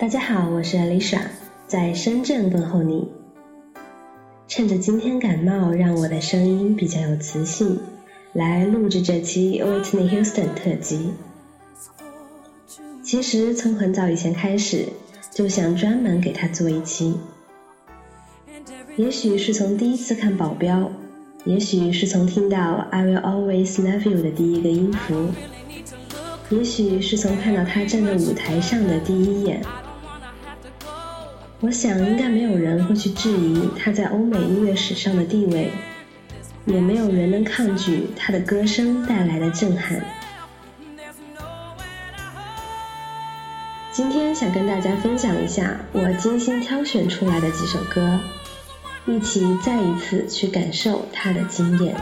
大家好，我是 Alicia，在深圳问候你。趁着今天感冒，让我的声音比较有磁性，来录制这期 Whitney Houston 特辑。其实从很早以前开始，就想专门给他做一期。也许是从第一次看保镖，也许是从听到 I will always love you 的第一个音符，也许是从看到他站在舞台上的第一眼。我想，应该没有人会去质疑他在欧美音乐史上的地位，也没有人能抗拒他的歌声带来的震撼。今天想跟大家分享一下我精心挑选出来的几首歌，一起再一次去感受他的经典。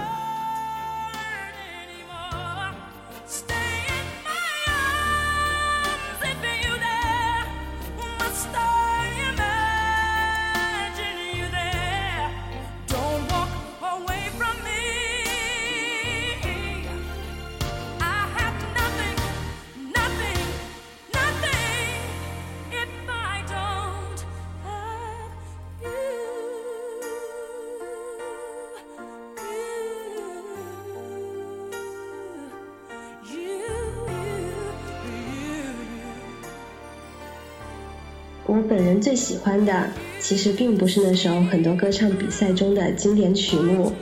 最喜欢的，其实并不是那首很多歌唱比赛中的经典曲目《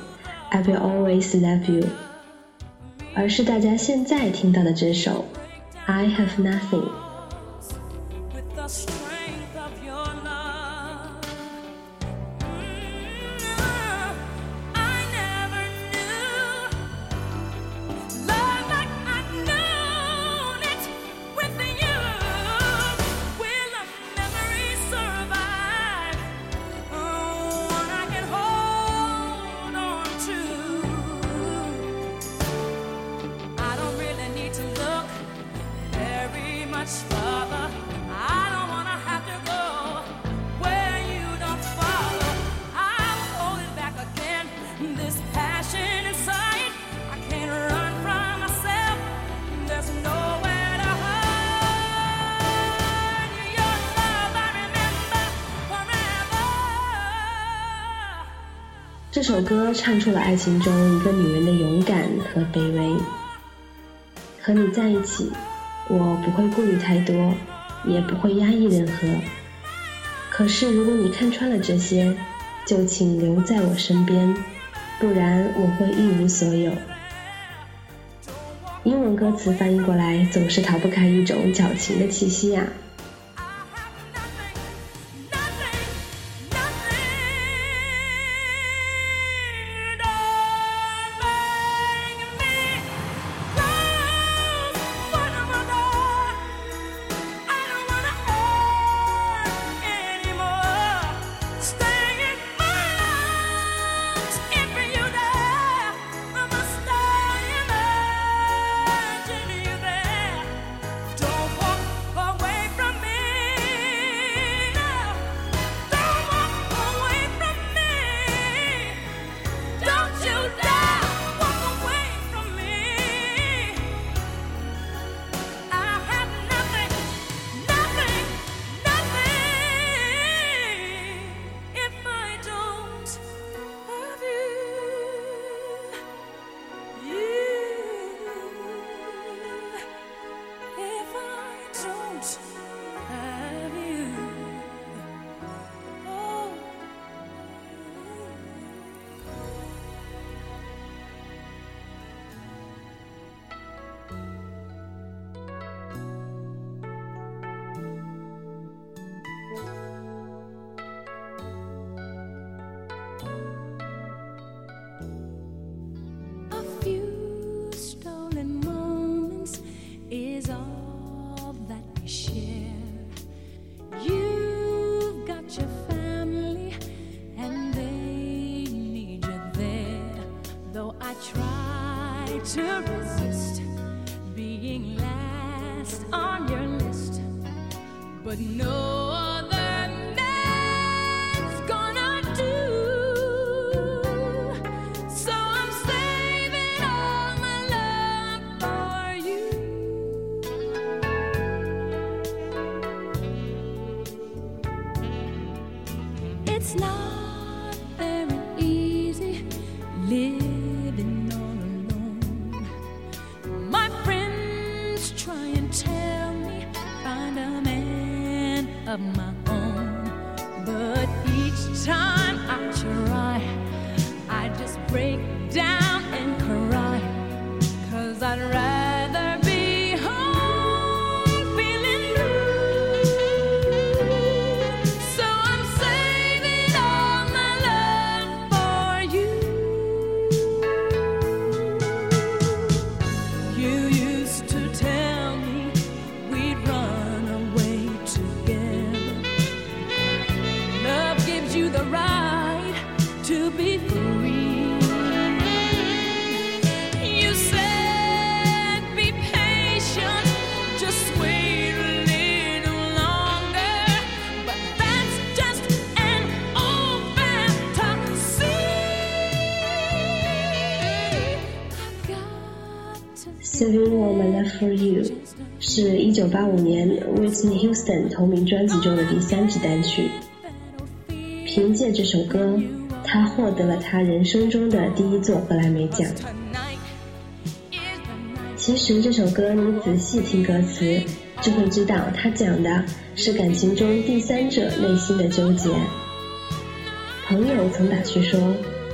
I Will Always Love You》，而是大家现在听到的这首《I Have Nothing》。这首歌唱出了爱情中一个女人的勇敢和卑微。和你在一起，我不会顾虑太多，也不会压抑任何。可是如果你看穿了这些，就请留在我身边，不然我会一无所有。英文歌词翻译过来，总是逃不开一种矫情的气息啊。It's not got to Saving All My Love for You 是一九八五年 Whitney Houston 同名专辑中的第三支单曲。凭借这首歌，他获得了他人生中的第一座格莱美奖。其实这首歌你仔细听歌词，就会知道它讲的是感情中第三者内心的纠结。朋友曾打趣说，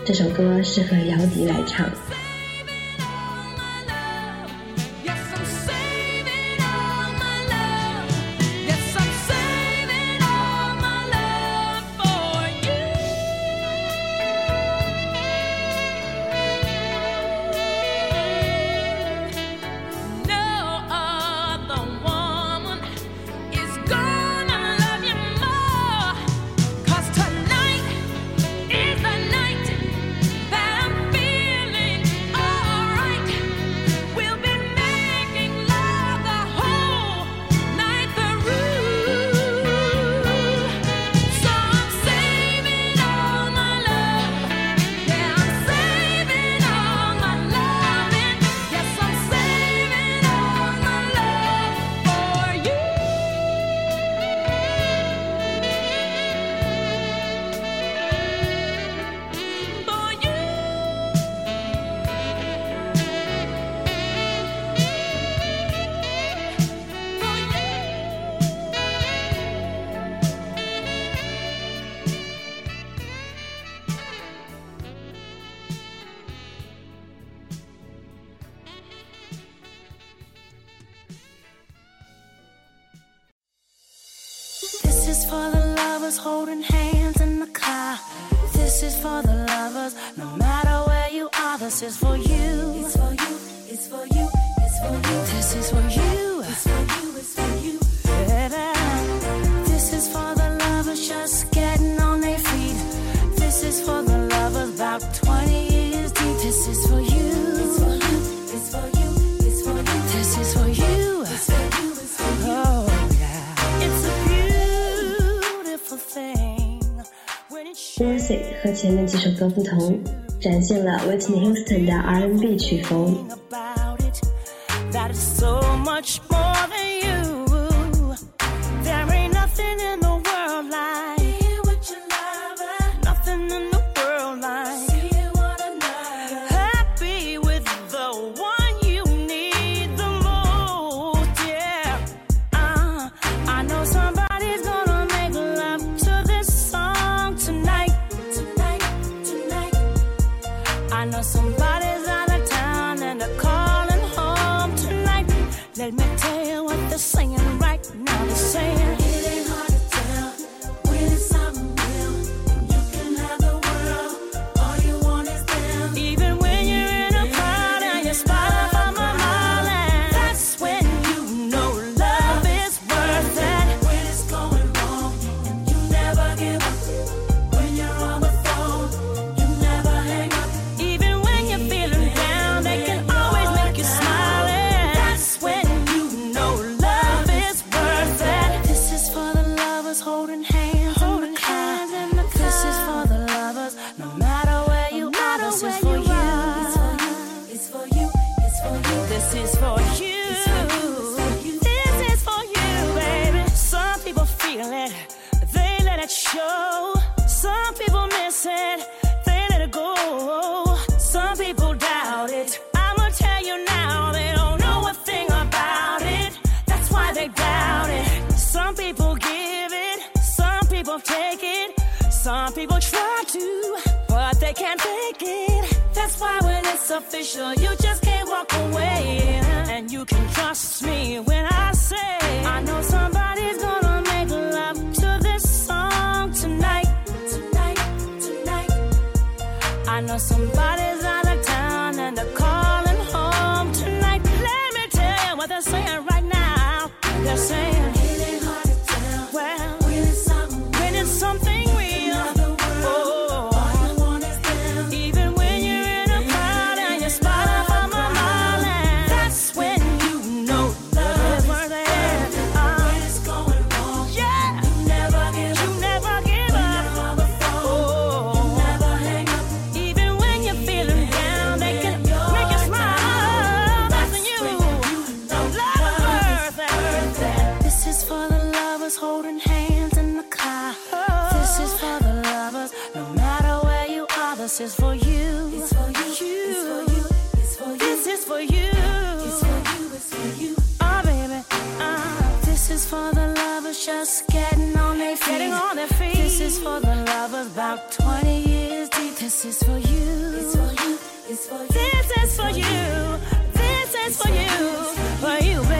这首歌适合姚笛来唱。This is for you. It's for you. It's for you. It's for you. This is for you. It's for you. It's for you. Baby. This is for the lovers just getting on their feet. This is for the lovers about 20 years deep. This is for you. It's for you. It's for you. It's for you. This is for you. It's for you. It's for you. Oh, yeah. It's a beautiful thing when it's Worth It 和前面几首歌不同， 展现了 Whitney Houston 的 R&B 曲风。This is for you. This is for you, baby. Some people feel it, they let it show. Some people miss it, they let it go. Some people doubt it. I'ma tell you now, they don't know a thing about it. That's why they doubt it. Some people give it, some people take it, some people try to, but they can't take it. That's why when it's official, you just can't walk away. And you can trust me when I say, I know somebody's gonna make love to this song tonight. Tonight, tonight. I know somebody's is for the lovers about 20 years deep. This is for you. It's for you. It's for you. This is for you. This is for you. For you, baby.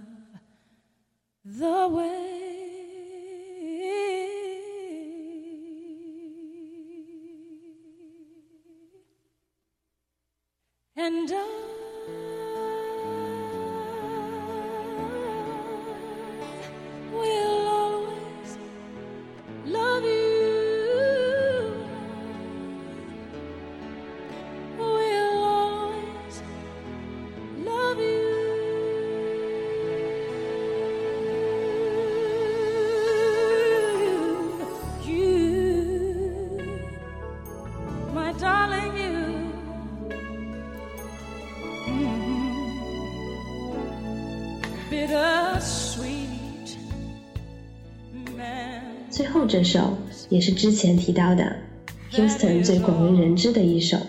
And I 最后这首也是之前提到的 Houston 最广为人知的一首《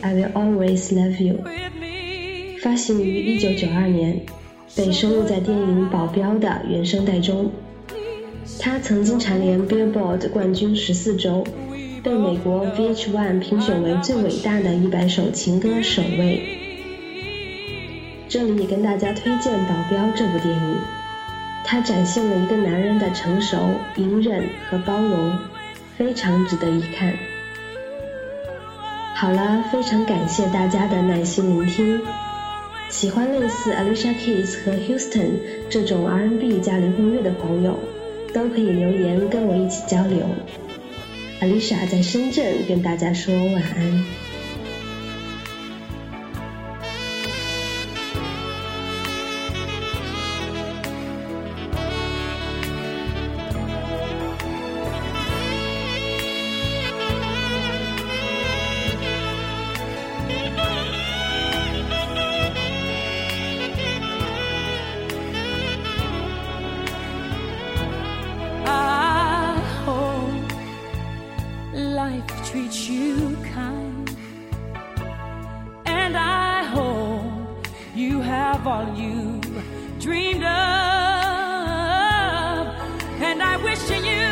I Will Always Love You》，发行于1992年，被收录在电影《保镖》的原声带中。它曾经蝉联 Billboard 冠军十四周，被美国 VH1 评选为最伟大的一百首情歌首位。这里也跟大家推荐《保镖》这部电影，它展现了一个男人的成熟、隐忍和包容，非常值得一看。好了，非常感谢大家的耐心聆听。喜欢类似 Alicia Keys 和 Houston 这种 R&B 加灵魂乐的朋友，都可以留言跟我一起交流。Alicia 在深圳跟大家说晚安。watching you.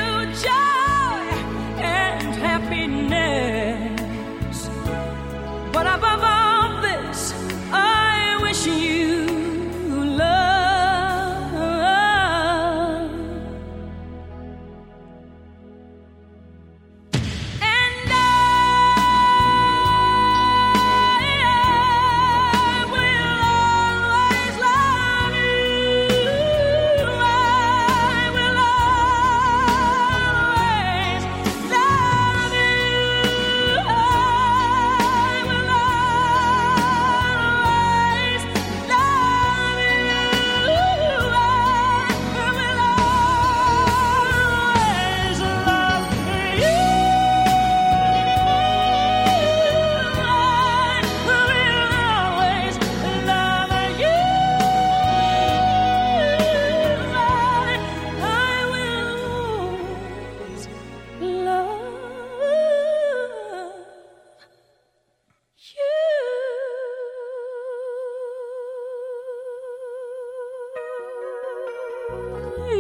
嗯。